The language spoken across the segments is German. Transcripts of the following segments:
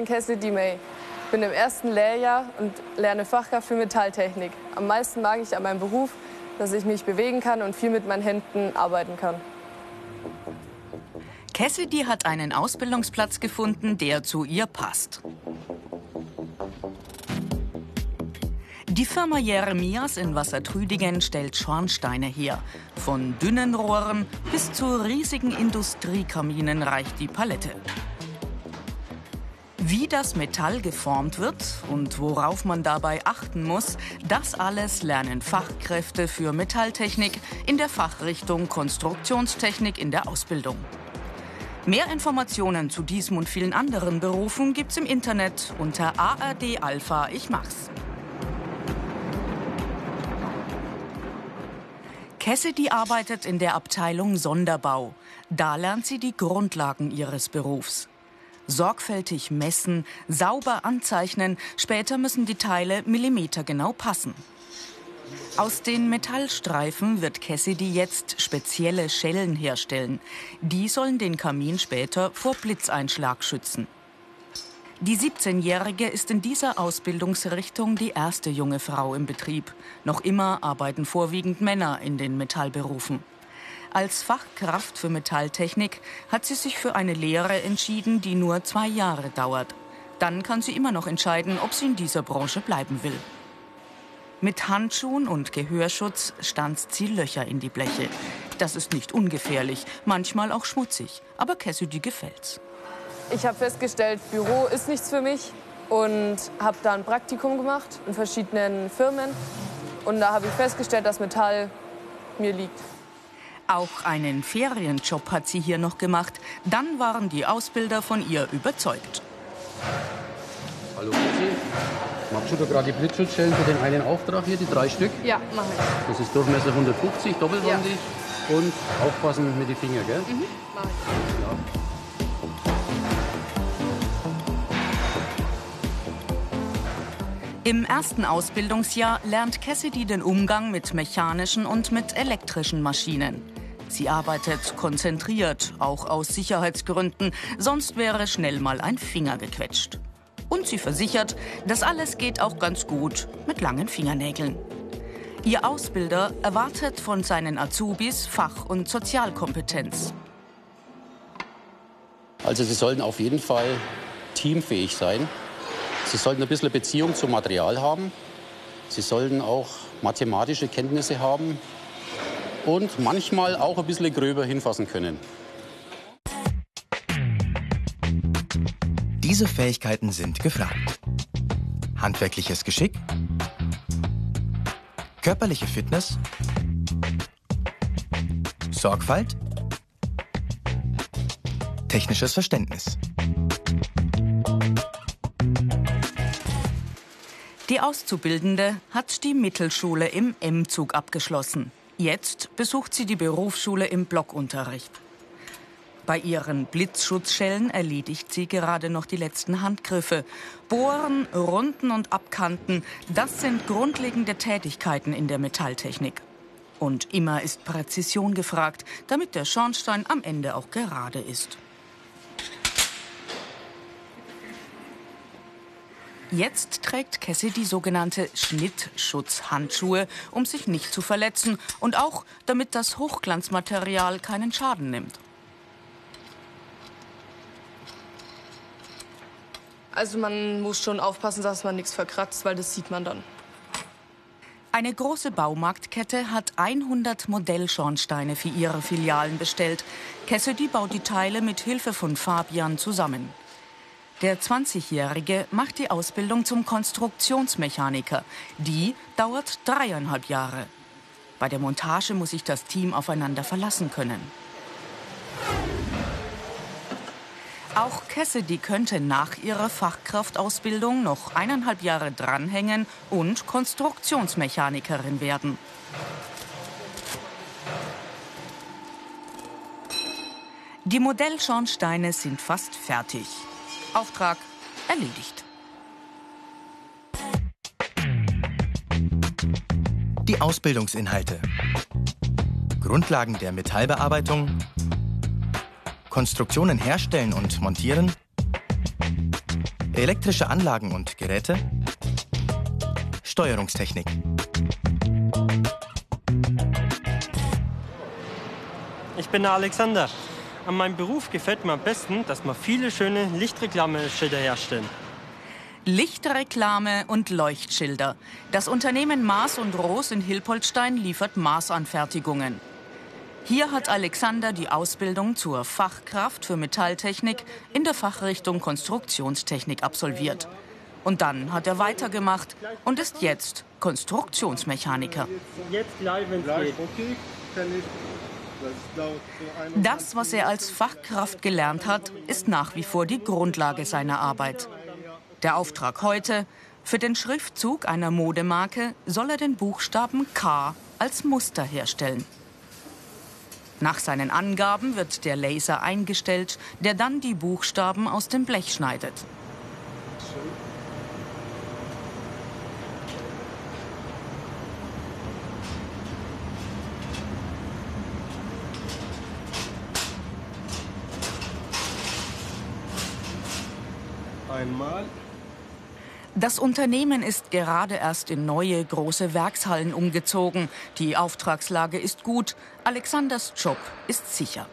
bin Cassidy May. bin im ersten Lehrjahr und lerne Fachkraft für Metalltechnik. Am meisten mag ich an meinem Beruf, dass ich mich bewegen kann und viel mit meinen Händen arbeiten kann. Cassidy hat einen Ausbildungsplatz gefunden, der zu ihr passt. Die Firma Jeremias in Wassertrüdingen stellt Schornsteine her. Von dünnen Rohren bis zu riesigen Industriekaminen reicht die Palette. Wie das Metall geformt wird und worauf man dabei achten muss, das alles lernen Fachkräfte für Metalltechnik in der Fachrichtung Konstruktionstechnik in der Ausbildung. Mehr Informationen zu diesem und vielen anderen Berufen gibt's im Internet unter ARD Alpha Ich mach's. Cassidy arbeitet in der Abteilung Sonderbau. Da lernt sie die Grundlagen ihres Berufs sorgfältig messen, sauber anzeichnen, später müssen die Teile millimetergenau passen. Aus den Metallstreifen wird Cassidy jetzt spezielle Schellen herstellen. Die sollen den Kamin später vor Blitzeinschlag schützen. Die 17-Jährige ist in dieser Ausbildungsrichtung die erste junge Frau im Betrieb. Noch immer arbeiten vorwiegend Männer in den Metallberufen. Als Fachkraft für Metalltechnik hat sie sich für eine Lehre entschieden, die nur zwei Jahre dauert. Dann kann sie immer noch entscheiden, ob sie in dieser Branche bleiben will. Mit Handschuhen und Gehörschutz stanzt sie Löcher in die Bleche. Das ist nicht ungefährlich, manchmal auch schmutzig, aber Cassidy gefällt's. Ich habe festgestellt, Büro ist nichts für mich und habe da ein Praktikum gemacht in verschiedenen Firmen. Und da habe ich festgestellt, dass Metall mir liegt. Auch einen Ferienjob hat sie hier noch gemacht. Dann waren die Ausbilder von ihr überzeugt. Hallo, Chrissy. Magst du da gerade die Blitzschutzschellen für den einen Auftrag hier, die drei Stück? Ja, mache ich. Das ist Durchmesser 150, doppelwandig. Ja. Und aufpassen mit den Fingern, gell? Mhm, mach ich. Ja. Im ersten Ausbildungsjahr lernt Cassidy den Umgang mit mechanischen und mit elektrischen Maschinen. Sie arbeitet konzentriert, auch aus Sicherheitsgründen, sonst wäre schnell mal ein Finger gequetscht. Und sie versichert, das alles geht auch ganz gut mit langen Fingernägeln. Ihr Ausbilder erwartet von seinen Azubis Fach- und Sozialkompetenz. Also sie sollten auf jeden Fall teamfähig sein. Sie sollten ein bisschen Beziehung zum Material haben. Sie sollten auch mathematische Kenntnisse haben, und manchmal auch ein bisschen gröber hinfassen können. Diese Fähigkeiten sind gefragt. Handwerkliches Geschick, körperliche Fitness, Sorgfalt, technisches Verständnis. Die Auszubildende hat die Mittelschule im M-Zug abgeschlossen. Jetzt besucht sie die Berufsschule im Blockunterricht. Bei ihren Blitzschutzschellen erledigt sie gerade noch die letzten Handgriffe. Bohren, Runden und Abkanten, das sind grundlegende Tätigkeiten in der Metalltechnik. Und immer ist Präzision gefragt, damit der Schornstein am Ende auch gerade ist. Jetzt trägt Cassie die sogenannte Schnittschutzhandschuhe, um sich nicht zu verletzen und auch, damit das Hochglanzmaterial keinen Schaden nimmt. Also man muss schon aufpassen, dass man nichts verkratzt, weil das sieht man dann. Eine große Baumarktkette hat 100 Modellschornsteine für ihre Filialen bestellt. Cassidy baut die Teile mit Hilfe von Fabian zusammen. Der 20-Jährige macht die Ausbildung zum Konstruktionsmechaniker. Die dauert dreieinhalb Jahre. Bei der Montage muss sich das Team aufeinander verlassen können. Auch Cassidy könnte nach ihrer Fachkraftausbildung noch eineinhalb Jahre dranhängen und Konstruktionsmechanikerin werden. Die Modellschornsteine sind fast fertig. Auftrag erledigt. Die Ausbildungsinhalte. Grundlagen der Metallbearbeitung. Konstruktionen herstellen und montieren. Elektrische Anlagen und Geräte. Steuerungstechnik. Ich bin der Alexander. An meinem Beruf gefällt mir am besten, dass wir viele schöne Lichtreklameschilder herstellen. Lichtreklame und Leuchtschilder. Das Unternehmen Maas und Roos in Hilpoltstein liefert Maßanfertigungen. Hier hat Alexander die Ausbildung zur Fachkraft für Metalltechnik in der Fachrichtung Konstruktionstechnik absolviert. Und dann hat er weitergemacht und ist jetzt Konstruktionsmechaniker. Jetzt gleich, wenn es geht. Das, was er als Fachkraft gelernt hat, ist nach wie vor die Grundlage seiner Arbeit. Der Auftrag heute, für den Schriftzug einer Modemarke soll er den Buchstaben K als Muster herstellen. Nach seinen Angaben wird der Laser eingestellt, der dann die Buchstaben aus dem Blech schneidet. Das Unternehmen ist gerade erst in neue große Werkshallen umgezogen. Die Auftragslage ist gut. Alexanders Job ist sicher.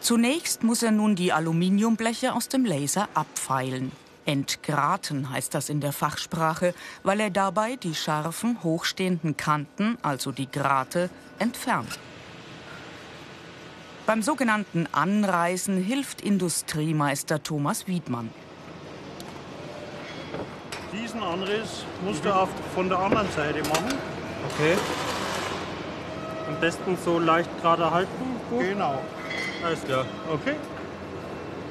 Zunächst muss er nun die Aluminiumbleche aus dem Laser abfeilen. Entgraten heißt das in der Fachsprache, weil er dabei die scharfen, hochstehenden Kanten, also die Grate, entfernt. Beim sogenannten Anreißen hilft Industriemeister Thomas Wiedmann. Diesen Anriss musst du auf, von der anderen Seite machen. Okay. Am besten so leicht gerade halten. Gut. Genau. Alles klar. Okay.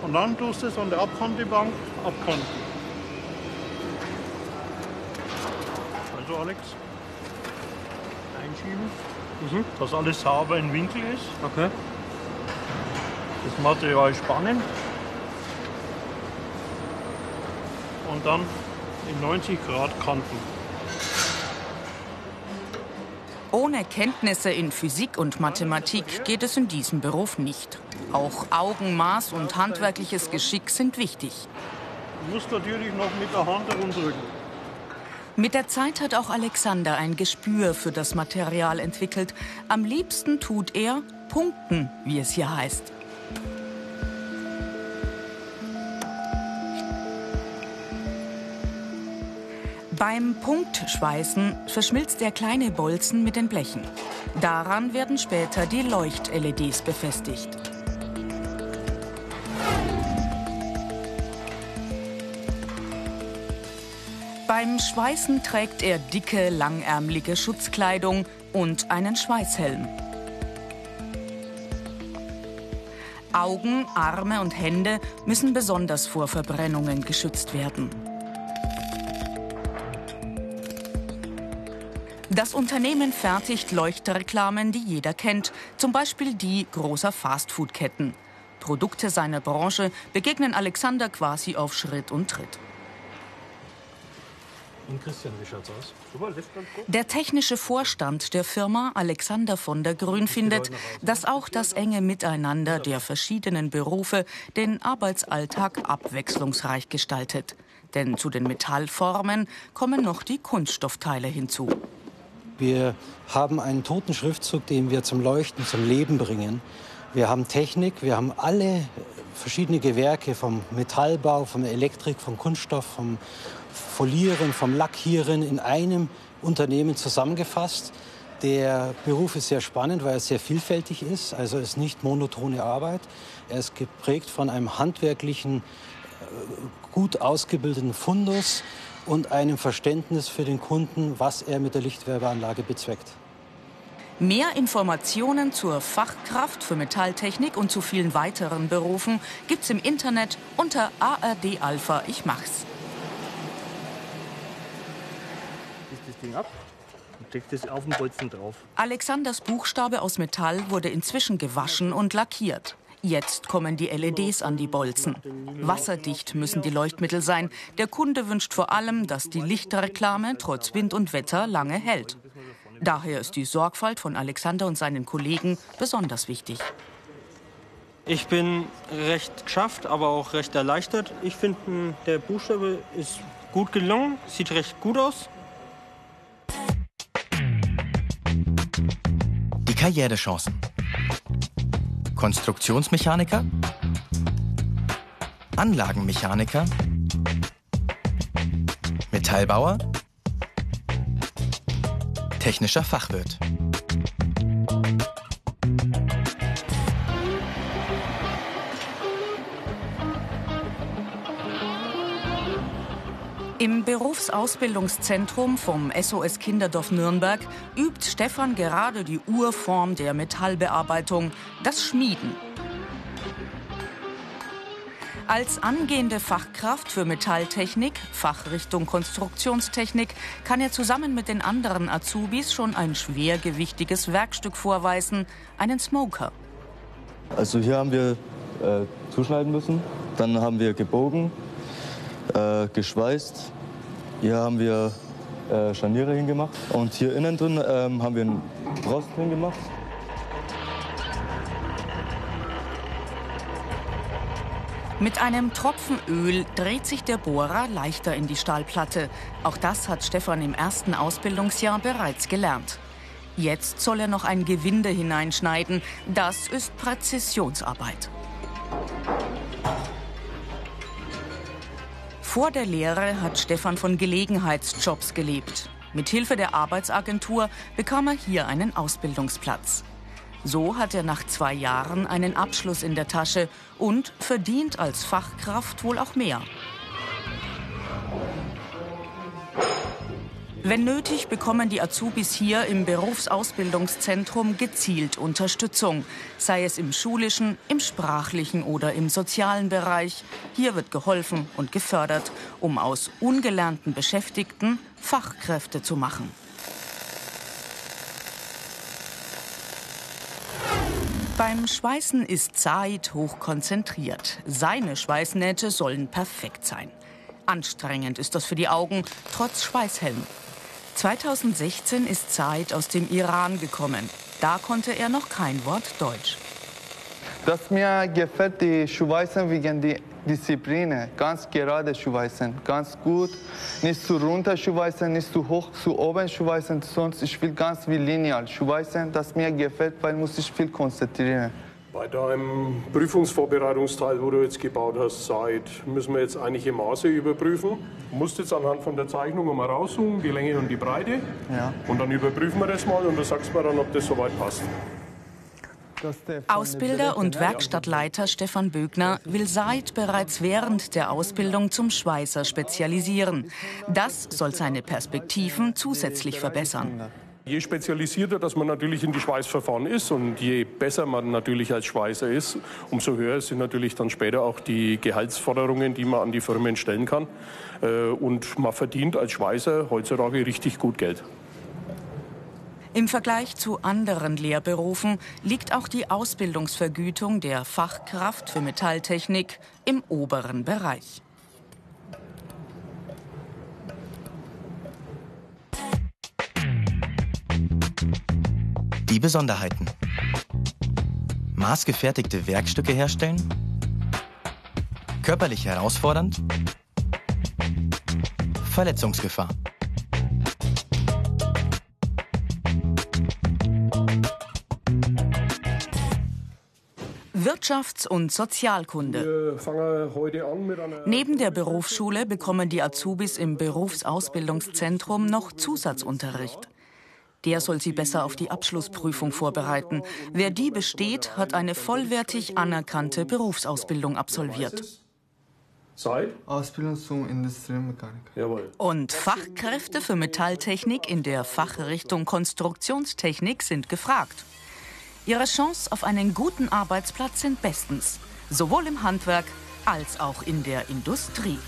Und dann tust du es an der Abkantebank abkanten. Also Alex, einschieben, Mhm. dass alles sauber im Winkel ist. Okay. Das Material spannen. Und dann in 90 Grad kanten. Ohne Kenntnisse in Physik und Mathematik geht es in diesem Beruf nicht. Auch Augenmaß und handwerkliches Geschick sind wichtig. Du musst natürlich noch mit der Hand herumdrücken. Mit der Zeit hat auch Alexander ein Gespür für das Material entwickelt. Am liebsten tut er Punkten, wie es hier heißt. Beim Punktschweißen verschmilzt der kleine Bolzen mit den Blechen. Daran werden später die Leucht-LEDs befestigt. Beim Schweißen trägt er dicke, langärmelige Schutzkleidung und einen Schweißhelm. Augen, Arme und Hände müssen besonders vor Verbrennungen geschützt werden. Das Unternehmen fertigt Leuchtreklamen, die jeder kennt, zum Beispiel die großer Fastfood-Ketten. Produkte seiner Branche begegnen Alexander quasi auf Schritt und Tritt. Und Christian, wie schaut's aus? Der technische Vorstand der Firma, Alexander von der Grün, findet, dass auch das enge Miteinander der verschiedenen Berufe den Arbeitsalltag abwechslungsreich gestaltet. Denn zu den Metallformen kommen noch die Kunststoffteile hinzu. Wir haben einen toten Schriftzug, den wir zum Leuchten, zum Leben bringen. Wir haben Technik, wir haben alle verschiedene Gewerke vom Metallbau, vom Elektrik, vom Kunststoff, vom Folieren, vom Lackieren in einem Unternehmen zusammengefasst. Der Beruf ist sehr spannend, weil er sehr vielfältig ist. Also es ist nicht monotone Arbeit. Er ist geprägt von einem handwerklichen, gut ausgebildeten Fundus und einem Verständnis für den Kunden, was er mit der Lichtwerbeanlage bezweckt. Mehr Informationen zur Fachkraft für Metalltechnik und zu vielen weiteren Berufen gibt's im Internet unter ARD Alpha Ich mach's. das Ding ab und legt das auf den Bolzen drauf. Alexanders Buchstabe aus Metall wurde inzwischen gewaschen und lackiert. Jetzt kommen die LEDs an die Bolzen. Wasserdicht müssen die Leuchtmittel sein. Der Kunde wünscht vor allem, dass die Lichtreklame trotz Wind und Wetter lange hält. Daher ist die Sorgfalt von Alexander und seinen Kollegen besonders wichtig. Ich bin recht geschafft, aber auch recht erleichtert. Ich finde, der Buchstabe ist gut gelungen, sieht recht gut aus. Die Karrierechancen. Konstruktionsmechaniker, Anlagenmechaniker, Metallbauer, technischer Fachwirt. Im Berufsausbildungszentrum vom SOS Kinderdorf Nürnberg übt Stefan gerade die Urform der Metallbearbeitung, das Schmieden. Als angehende Fachkraft für Metalltechnik, Fachrichtung Konstruktionstechnik, kann er zusammen mit den anderen Azubis schon ein schwergewichtiges Werkstück vorweisen, einen Smoker. Also hier haben wir äh, zuschneiden müssen, dann haben wir gebogen, äh, geschweißt, hier haben wir äh, Scharniere hingemacht und hier innen drin ähm, haben wir einen Rost hingemacht. Mit einem Tropfen Öl dreht sich der Bohrer leichter in die Stahlplatte. Auch das hat Stefan im ersten Ausbildungsjahr bereits gelernt. Jetzt soll er noch ein Gewinde hineinschneiden. Das ist Präzisionsarbeit. Vor der Lehre hat Stefan von Gelegenheitsjobs gelebt. Mit Hilfe der Arbeitsagentur bekam er hier einen Ausbildungsplatz. So hat er nach zwei Jahren einen Abschluss in der Tasche und verdient als Fachkraft wohl auch mehr. Wenn nötig, bekommen die Azubis hier im Berufsausbildungszentrum gezielt Unterstützung, sei es im schulischen, im sprachlichen oder im sozialen Bereich. Hier wird geholfen und gefördert, um aus ungelernten Beschäftigten Fachkräfte zu machen. Beim Schweißen ist Said hochkonzentriert. Seine Schweißnähte sollen perfekt sein. Anstrengend ist das für die Augen, trotz Schweißhelm. 2016 ist Said aus dem Iran gekommen. Da konnte er noch kein Wort Deutsch. Das mir gefällt die Schweißen wegen die Disziplin, ganz gerade schweißen, ganz gut. Nicht zu runter schweißen, nicht zu hoch, zu oben schweißen, sonst ich will ganz wie lineal schweißen. Das mir gefällt, weil muss ich viel konzentrieren. Bei deinem Prüfungsvorbereitungsteil, wo du jetzt gebaut hast, seit müssen wir jetzt einige Maße überprüfen. Du musst jetzt anhand von der Zeichnung mal raussuchen, die Länge und die Breite. Ja. Und dann überprüfen wir das mal und du sagst mir dann, ob das soweit passt. Ausbilder und Werkstattleiter Stefan Bögner will Seid bereits während der Ausbildung zum Schweißer spezialisieren. Das soll seine Perspektiven zusätzlich verbessern. Je spezialisierter, dass man natürlich in die Schweißverfahren ist und je besser man natürlich als Schweißer ist, umso höher sind natürlich dann später auch die Gehaltsforderungen, die man an die Firmen stellen kann. Äh, und man verdient als Schweißer heutzutage richtig gut Geld. Im Vergleich zu anderen Lehrberufen liegt auch die Ausbildungsvergütung der Fachkraft für Metalltechnik im oberen Bereich. Die Besonderheiten. Maßgefertigte Werkstücke herstellen. Körperlich herausfordernd. Verletzungsgefahr. Wirtschafts- und Sozialkunde. Neben der Berufsschule bekommen die Azubis im Berufsausbildungszentrum noch Zusatzunterricht. Der soll sie besser auf die Abschlussprüfung vorbereiten. Wer die besteht, hat eine vollwertig anerkannte Berufsausbildung absolviert. Zeit? Ausbildung zum Industriemechaniker. Jawohl. Und Fachkräfte für Metalltechnik in der Fachrichtung Konstruktionstechnik sind gefragt. Ihre Chance auf einen guten Arbeitsplatz sind bestens, sowohl im Handwerk als auch in der Industrie.